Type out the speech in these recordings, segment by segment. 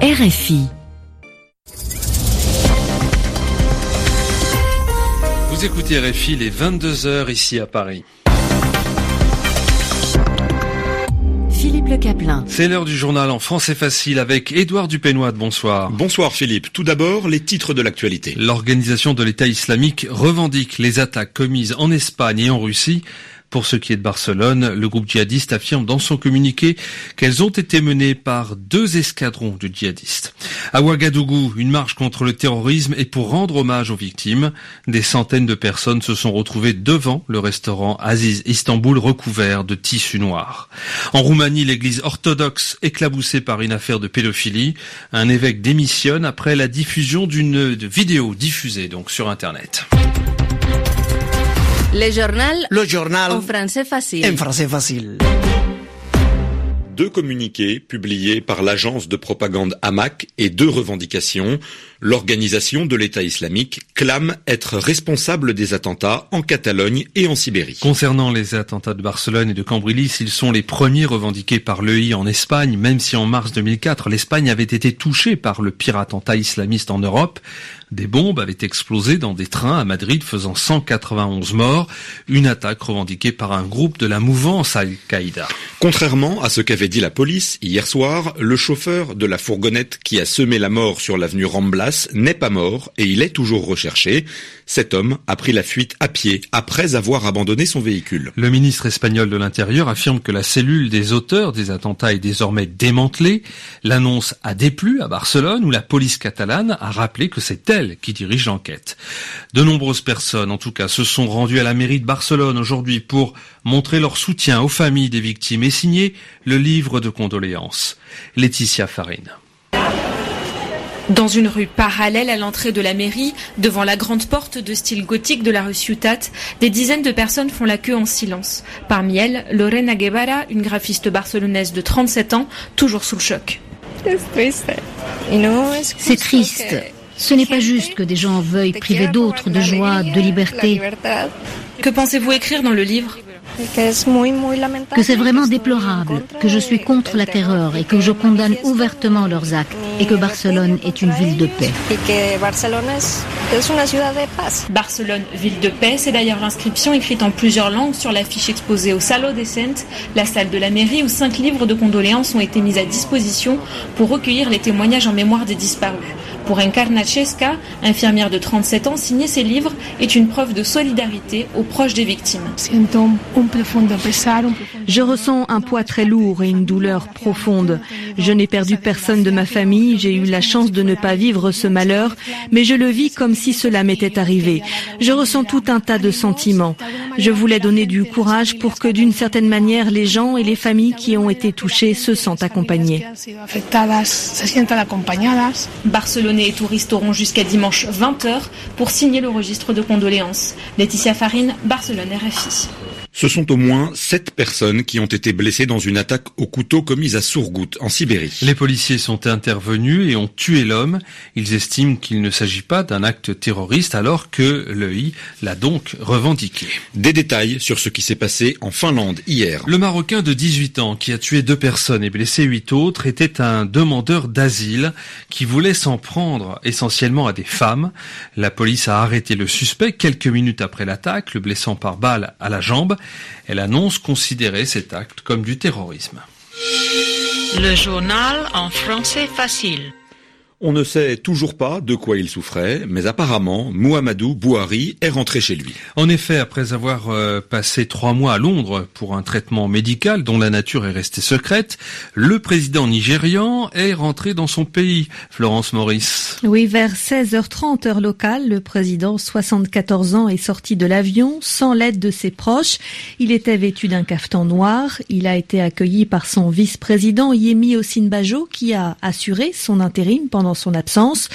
RFI. Vous écoutez RFI les 22h ici à Paris. Philippe Le Caplin. C'est l'heure du journal en français facile avec Édouard Dupénois. Bonsoir. Bonsoir Philippe. Tout d'abord, les titres de l'actualité. L'organisation de l'État islamique revendique les attaques commises en Espagne et en Russie pour ce qui est de Barcelone, le groupe djihadiste affirme dans son communiqué qu'elles ont été menées par deux escadrons de djihadistes. À Ouagadougou, une marche contre le terrorisme et pour rendre hommage aux victimes. Des centaines de personnes se sont retrouvées devant le restaurant Aziz Istanbul recouvert de tissu noir. En Roumanie, l'église orthodoxe éclaboussée par une affaire de pédophilie. Un évêque démissionne après la diffusion d'une vidéo diffusée donc sur Internet. Le journal. Le journal. En français facile. En français facile. Deux communiqués publiés par l'agence de propagande Hamac et deux revendications. L'organisation de l'État islamique clame être responsable des attentats en Catalogne et en Sibérie. Concernant les attentats de Barcelone et de Cambrilis, ils sont les premiers revendiqués par l'EI en Espagne, même si en mars 2004, l'Espagne avait été touchée par le pire attentat islamiste en Europe. Des bombes avaient explosé dans des trains à Madrid faisant 191 morts, une attaque revendiquée par un groupe de la mouvance Al-Qaïda. Contrairement à ce qu'avait dit la police hier soir, le chauffeur de la fourgonnette qui a semé la mort sur l'avenue Ramblas n'est pas mort et il est toujours recherché. Cet homme a pris la fuite à pied après avoir abandonné son véhicule. Le ministre espagnol de l'Intérieur affirme que la cellule des auteurs des attentats est désormais démantelée. L'annonce a déplu à Barcelone où la police catalane a rappelé que c'est elle qui dirige l'enquête. De nombreuses personnes, en tout cas, se sont rendues à la mairie de Barcelone aujourd'hui pour montrer leur soutien aux familles des victimes et signer le livre de condoléances. Laetitia Farine. Dans une rue parallèle à l'entrée de la mairie, devant la grande porte de style gothique de la rue Ciutat, des dizaines de personnes font la queue en silence. Parmi elles, Lorena Guevara, une graphiste barcelonaise de 37 ans, toujours sous le choc. C'est triste. Ce n'est pas juste que des gens veuillent priver d'autres de joie, de liberté. Que pensez-vous écrire dans le livre? Que c'est vraiment déplorable, que je suis contre la terreur et que je condamne ouvertement leurs actes et que Barcelone est une ville de paix. Barcelone, ville de paix, c'est d'ailleurs l'inscription écrite en plusieurs langues sur l'affiche exposée au Saló des Centes, la salle de la mairie où cinq livres de condoléances ont été mis à disposition pour recueillir les témoignages en mémoire des disparus. Pour Encarna Chesca, infirmière de 37 ans, signer ces livres est une preuve de solidarité aux proches des victimes. Je ressens un poids très lourd et une douleur profonde. Je n'ai perdu personne de ma famille, j'ai eu la chance de ne pas vivre ce malheur, mais je le vis comme si cela m'était arrivé. Je ressens tout un tas de sentiments. Je voulais donner du courage pour que d'une certaine manière les gens et les familles qui ont été touchés se sentent accompagnés. Barcelonais et touristes auront jusqu'à dimanche 20h pour signer le registre de condoléances. Laetitia Farine, Barcelone RFI. Ce sont au moins sept personnes qui ont été blessées dans une attaque au couteau commise à Sourgout, en Sibérie. Les policiers sont intervenus et ont tué l'homme. Ils estiment qu'il ne s'agit pas d'un acte terroriste alors que l'EI l'a donc revendiqué. Des détails sur ce qui s'est passé en Finlande hier. Le Marocain de 18 ans qui a tué deux personnes et blessé huit autres était un demandeur d'asile qui voulait s'en prendre essentiellement à des femmes. La police a arrêté le suspect quelques minutes après l'attaque, le blessant par balle à la jambe. Elle annonce considérer cet acte comme du terrorisme. Le journal en français facile. On ne sait toujours pas de quoi il souffrait, mais apparemment, Muhammadu Bouhari est rentré chez lui. En effet, après avoir euh, passé trois mois à Londres pour un traitement médical dont la nature est restée secrète, le président nigérian est rentré dans son pays. Florence Maurice. Oui, vers 16h30 heure locale, le président, 74 ans, est sorti de l'avion sans l'aide de ses proches. Il était vêtu d'un cafetan noir. Il a été accueilli par son vice-président Yemi Osinbajo qui a assuré son intérim pendant son absence.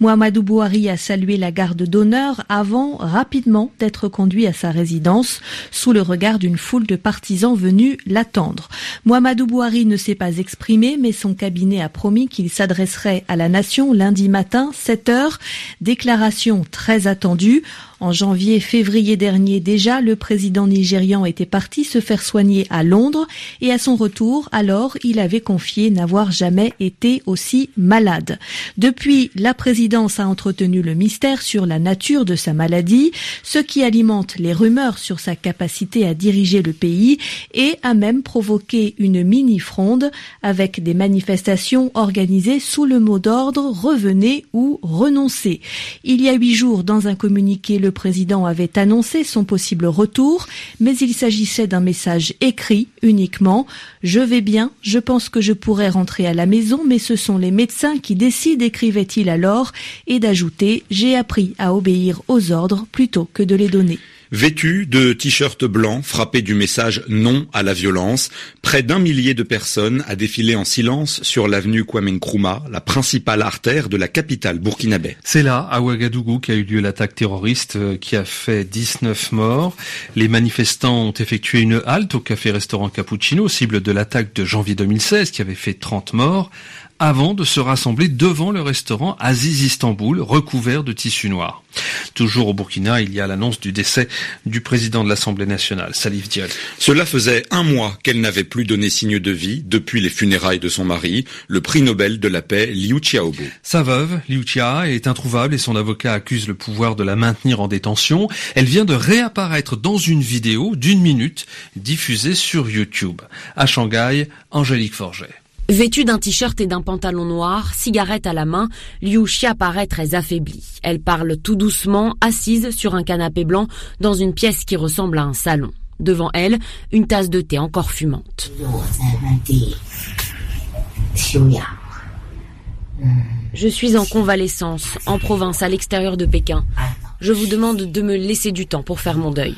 Mohamedou Bouhari a salué la garde d'honneur avant rapidement d'être conduit à sa résidence sous le regard d'une foule de partisans venus l'attendre. Mohamedou Bouhari ne s'est pas exprimé, mais son cabinet a promis qu'il s'adresserait à la nation lundi matin, 7 heures. Déclaration très attendue. En janvier-février dernier déjà, le président nigérian était parti se faire soigner à Londres et à son retour, alors, il avait confié n'avoir jamais été aussi malade. Depuis, la présidence a entretenu le mystère sur la nature de sa maladie, ce qui alimente les rumeurs sur sa capacité à diriger le pays et a même provoqué une mini-fronde avec des manifestations organisées sous le mot d'ordre revenez ou renoncez. Il y a huit jours, dans un communiqué, le président avait annoncé son possible retour, mais il s'agissait d'un message écrit uniquement. Je vais bien, je pense que je pourrais rentrer à la maison, mais ce sont les médecins qui décident, écrivait-il alors, et d'ajouter j'ai appris à obéir aux ordres plutôt que de les donner. Vêtu de t-shirt blanc frappé du message non à la violence, près d'un millier de personnes a défilé en silence sur l'avenue Kwame Nkrumah, la principale artère de la capitale burkinabé. C'est là, à Ouagadougou, qu'a eu lieu l'attaque terroriste euh, qui a fait 19 morts. Les manifestants ont effectué une halte au café-restaurant Cappuccino, cible de l'attaque de janvier 2016 qui avait fait 30 morts avant de se rassembler devant le restaurant Aziz Istanbul, recouvert de tissu noir. Toujours au Burkina, il y a l'annonce du décès du président de l'Assemblée nationale, Salif Dial. Cela faisait un mois qu'elle n'avait plus donné signe de vie depuis les funérailles de son mari, le prix Nobel de la paix Liu Xiaobo. Sa veuve, Liu Xia, est introuvable et son avocat accuse le pouvoir de la maintenir en détention. Elle vient de réapparaître dans une vidéo d'une minute diffusée sur YouTube. À Shanghai, Angélique Forget. Vêtue d'un t-shirt et d'un pantalon noir, cigarette à la main, Liu Xia paraît très affaiblie. Elle parle tout doucement, assise sur un canapé blanc, dans une pièce qui ressemble à un salon. Devant elle, une tasse de thé encore fumante. Je suis en convalescence, en province, à l'extérieur de Pékin. Je vous demande de me laisser du temps pour faire mon deuil.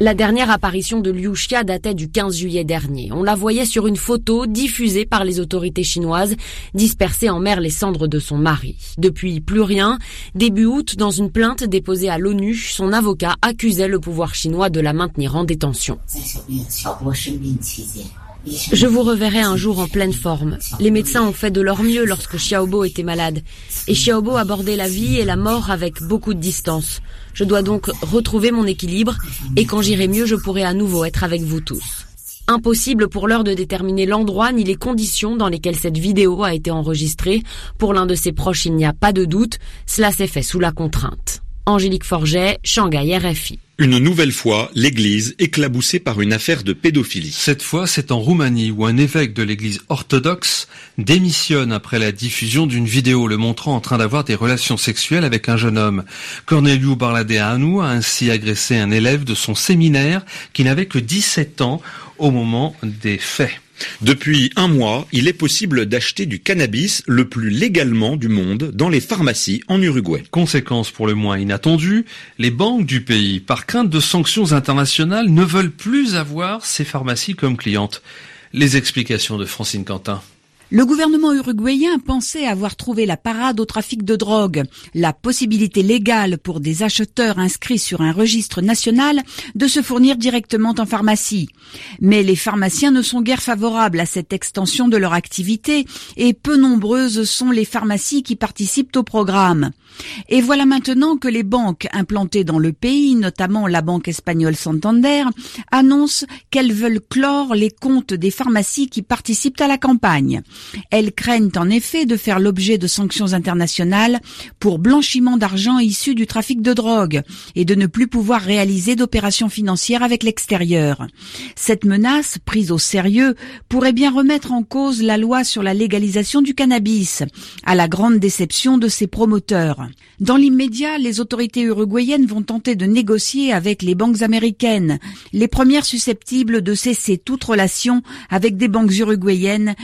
La dernière apparition de Liu Xia datait du 15 juillet dernier. On la voyait sur une photo diffusée par les autorités chinoises, dispersée en mer les cendres de son mari. Depuis, plus rien. Début août, dans une plainte déposée à l'ONU, son avocat accusait le pouvoir chinois de la maintenir en détention. Je vous reverrai un jour en pleine forme. Les médecins ont fait de leur mieux lorsque Xiaobo était malade. Et Xiaobo abordait la vie et la mort avec beaucoup de distance. Je dois donc retrouver mon équilibre et quand j'irai mieux, je pourrai à nouveau être avec vous tous. Impossible pour l'heure de déterminer l'endroit ni les conditions dans lesquelles cette vidéo a été enregistrée. Pour l'un de ses proches, il n'y a pas de doute. Cela s'est fait sous la contrainte. Angélique Forget, Shanghai RFI. Une nouvelle fois, l'église éclaboussée par une affaire de pédophilie. Cette fois, c'est en Roumanie où un évêque de l'église orthodoxe démissionne après la diffusion d'une vidéo le montrant en train d'avoir des relations sexuelles avec un jeune homme. Corneliu Barladeanu a ainsi agressé un élève de son séminaire qui n'avait que 17 ans au moment des faits. Depuis un mois, il est possible d'acheter du cannabis le plus légalement du monde dans les pharmacies en Uruguay. Conséquence pour le moins inattendue, les banques du pays, par crainte de sanctions internationales, ne veulent plus avoir ces pharmacies comme clientes. Les explications de Francine Quentin. Le gouvernement uruguayen pensait avoir trouvé la parade au trafic de drogue, la possibilité légale pour des acheteurs inscrits sur un registre national de se fournir directement en pharmacie. Mais les pharmaciens ne sont guère favorables à cette extension de leur activité et peu nombreuses sont les pharmacies qui participent au programme. Et voilà maintenant que les banques implantées dans le pays, notamment la banque espagnole Santander, annoncent qu'elles veulent clore les comptes des pharmacies qui participent à la campagne. Elles craignent en effet de faire l'objet de sanctions internationales pour blanchiment d'argent issu du trafic de drogue et de ne plus pouvoir réaliser d'opérations financières avec l'extérieur. Cette menace, prise au sérieux, pourrait bien remettre en cause la loi sur la légalisation du cannabis, à la grande déception de ses promoteurs. Dans l'immédiat, les autorités uruguayennes vont tenter de négocier avec les banques américaines, les premières susceptibles de cesser toute relation avec des banques uruguayennes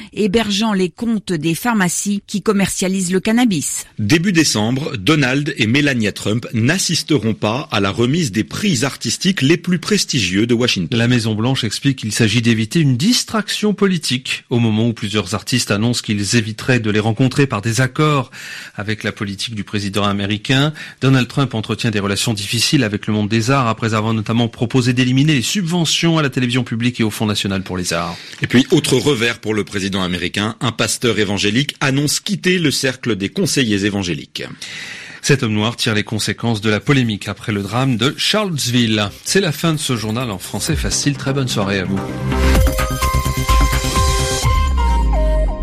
les comptes des pharmacies qui commercialisent le cannabis. Début décembre, Donald et Melania Trump n'assisteront pas à la remise des prix artistiques les plus prestigieux de Washington. La Maison Blanche explique qu'il s'agit d'éviter une distraction politique au moment où plusieurs artistes annoncent qu'ils éviteraient de les rencontrer par des accords avec la politique du président américain. Donald Trump entretient des relations difficiles avec le monde des arts après avoir notamment proposé d'éliminer les subventions à la télévision publique et au Fonds national pour les arts. Et puis, autre revers pour le président américain, un pasteur évangélique annonce quitter le cercle des conseillers évangéliques. Cet homme noir tire les conséquences de la polémique après le drame de Charlottesville. C'est la fin de ce journal en français facile. Très bonne soirée à vous.